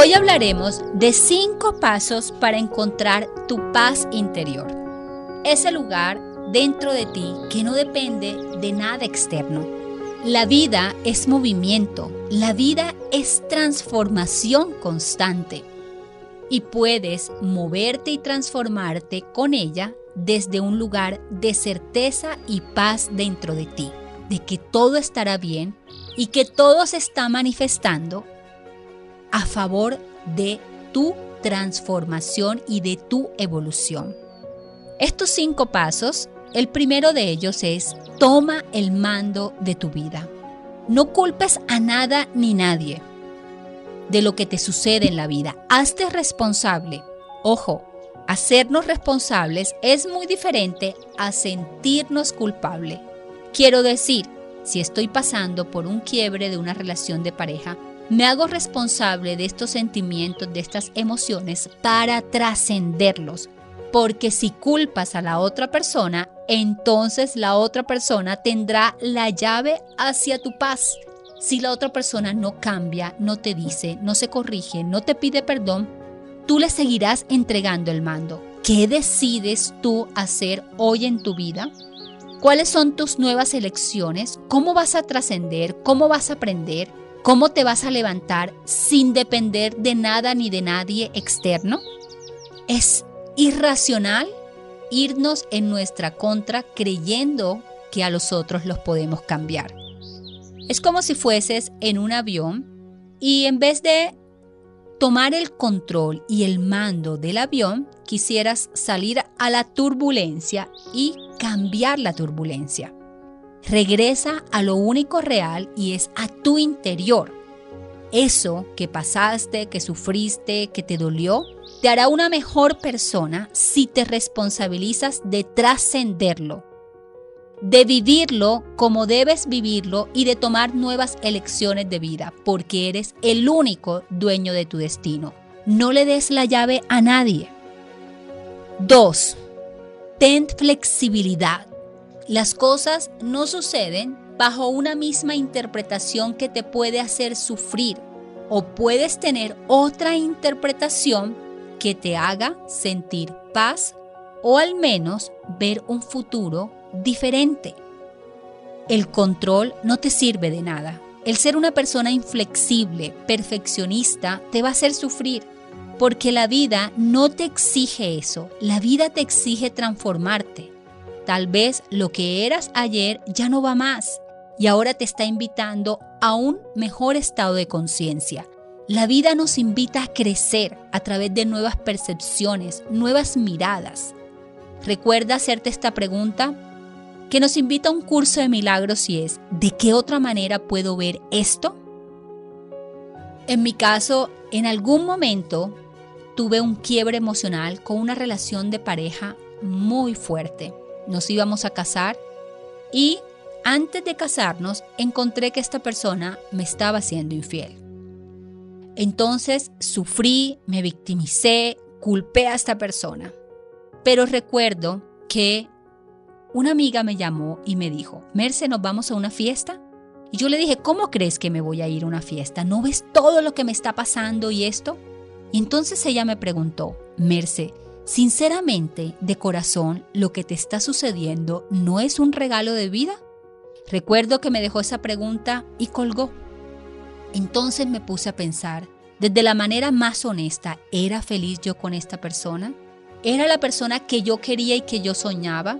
Hoy hablaremos de cinco pasos para encontrar tu paz interior. Ese lugar dentro de ti que no depende de nada externo. La vida es movimiento, la vida es transformación constante y puedes moverte y transformarte con ella desde un lugar de certeza y paz dentro de ti, de que todo estará bien y que todo se está manifestando a favor de tu transformación y de tu evolución. Estos cinco pasos, el primero de ellos es toma el mando de tu vida. No culpes a nada ni nadie de lo que te sucede en la vida. Hazte responsable. Ojo, hacernos responsables es muy diferente a sentirnos culpable. Quiero decir, si estoy pasando por un quiebre de una relación de pareja, me hago responsable de estos sentimientos, de estas emociones para trascenderlos. Porque si culpas a la otra persona, entonces la otra persona tendrá la llave hacia tu paz si la otra persona no cambia, no te dice, no se corrige, no te pide perdón, tú le seguirás entregando el mando. ¿Qué decides tú hacer hoy en tu vida? ¿Cuáles son tus nuevas elecciones? ¿Cómo vas a trascender? ¿Cómo vas a aprender? ¿Cómo te vas a levantar sin depender de nada ni de nadie externo? Es irracional irnos en nuestra contra creyendo que a los otros los podemos cambiar. Es como si fueses en un avión y en vez de tomar el control y el mando del avión, quisieras salir a la turbulencia y cambiar la turbulencia. Regresa a lo único real y es a tu interior. Eso que pasaste, que sufriste, que te dolió, te hará una mejor persona si te responsabilizas de trascenderlo de vivirlo como debes vivirlo y de tomar nuevas elecciones de vida, porque eres el único dueño de tu destino. No le des la llave a nadie. 2. Ten flexibilidad. Las cosas no suceden bajo una misma interpretación que te puede hacer sufrir o puedes tener otra interpretación que te haga sentir paz o al menos ver un futuro diferente. El control no te sirve de nada. El ser una persona inflexible, perfeccionista, te va a hacer sufrir, porque la vida no te exige eso, la vida te exige transformarte. Tal vez lo que eras ayer ya no va más y ahora te está invitando a un mejor estado de conciencia. La vida nos invita a crecer a través de nuevas percepciones, nuevas miradas. Recuerda hacerte esta pregunta que nos invita a un curso de milagros y es, ¿de qué otra manera puedo ver esto? En mi caso, en algún momento tuve un quiebre emocional con una relación de pareja muy fuerte. Nos íbamos a casar y antes de casarnos encontré que esta persona me estaba siendo infiel. Entonces sufrí, me victimicé, culpé a esta persona. Pero recuerdo que una amiga me llamó y me dijo, Merce, ¿nos vamos a una fiesta? Y yo le dije, ¿cómo crees que me voy a ir a una fiesta? ¿No ves todo lo que me está pasando y esto? Y entonces ella me preguntó, Merce, sinceramente, de corazón, lo que te está sucediendo no es un regalo de vida? Recuerdo que me dejó esa pregunta y colgó. Entonces me puse a pensar, desde la manera más honesta, ¿era feliz yo con esta persona? ¿Era la persona que yo quería y que yo soñaba?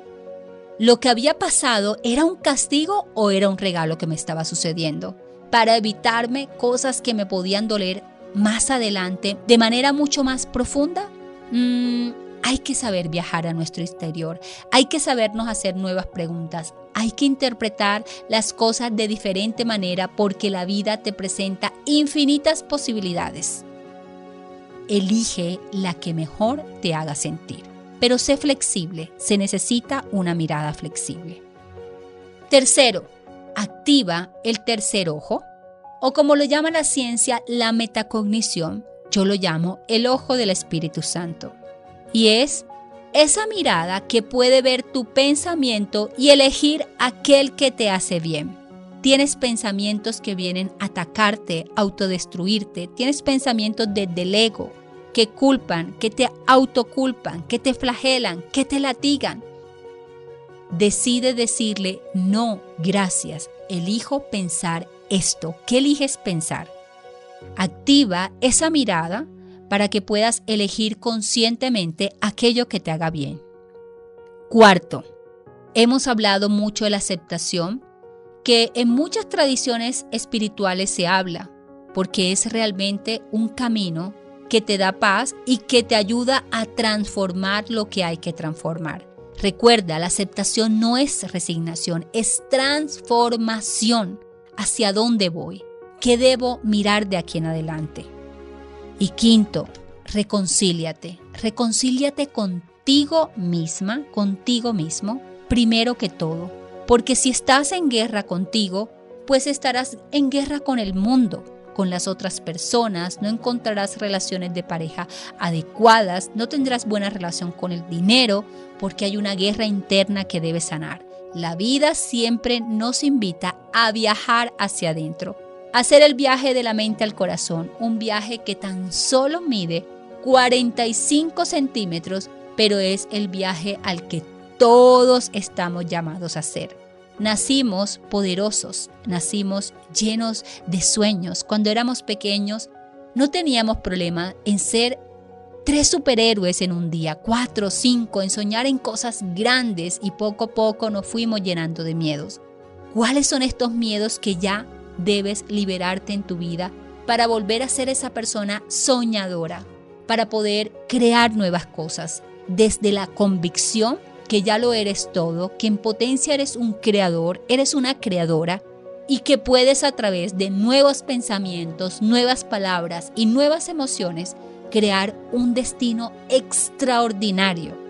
¿Lo que había pasado era un castigo o era un regalo que me estaba sucediendo? Para evitarme cosas que me podían doler más adelante de manera mucho más profunda. Mm, hay que saber viajar a nuestro exterior, hay que sabernos hacer nuevas preguntas, hay que interpretar las cosas de diferente manera porque la vida te presenta infinitas posibilidades. Elige la que mejor te haga sentir, pero sé flexible, se necesita una mirada flexible. Tercero, activa el tercer ojo, o como lo llama la ciencia, la metacognición, yo lo llamo el ojo del Espíritu Santo. Y es esa mirada que puede ver tu pensamiento y elegir aquel que te hace bien. Tienes pensamientos que vienen a atacarte, autodestruirte. Tienes pensamientos desde el ego que culpan, que te autoculpan, que te flagelan, que te latigan. Decide decirle, no, gracias, elijo pensar esto. ¿Qué eliges pensar? Activa esa mirada para que puedas elegir conscientemente aquello que te haga bien. Cuarto, hemos hablado mucho de la aceptación, que en muchas tradiciones espirituales se habla, porque es realmente un camino que te da paz y que te ayuda a transformar lo que hay que transformar. Recuerda, la aceptación no es resignación, es transformación. ¿Hacia dónde voy? ¿Qué debo mirar de aquí en adelante? Y quinto, reconcíliate. Reconcíliate contigo misma, contigo mismo, primero que todo. Porque si estás en guerra contigo, pues estarás en guerra con el mundo, con las otras personas, no encontrarás relaciones de pareja adecuadas, no tendrás buena relación con el dinero, porque hay una guerra interna que debes sanar. La vida siempre nos invita a viajar hacia adentro hacer el viaje de la mente al corazón, un viaje que tan solo mide 45 centímetros, pero es el viaje al que todos estamos llamados a hacer. Nacimos poderosos, nacimos llenos de sueños. Cuando éramos pequeños no teníamos problema en ser tres superhéroes en un día, cuatro, cinco, en soñar en cosas grandes y poco a poco nos fuimos llenando de miedos. ¿Cuáles son estos miedos que ya debes liberarte en tu vida para volver a ser esa persona soñadora, para poder crear nuevas cosas desde la convicción que ya lo eres todo, que en potencia eres un creador, eres una creadora y que puedes a través de nuevos pensamientos, nuevas palabras y nuevas emociones crear un destino extraordinario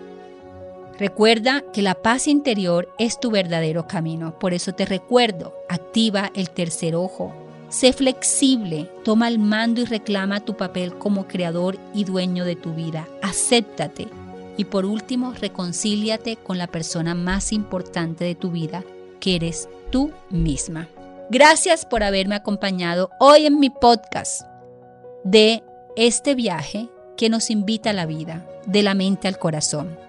Recuerda que la paz interior es tu verdadero camino. Por eso te recuerdo, activa el tercer ojo. Sé flexible, toma el mando y reclama tu papel como creador y dueño de tu vida. Acéptate. Y por último, reconcíliate con la persona más importante de tu vida, que eres tú misma. Gracias por haberme acompañado hoy en mi podcast de este viaje que nos invita a la vida, de la mente al corazón.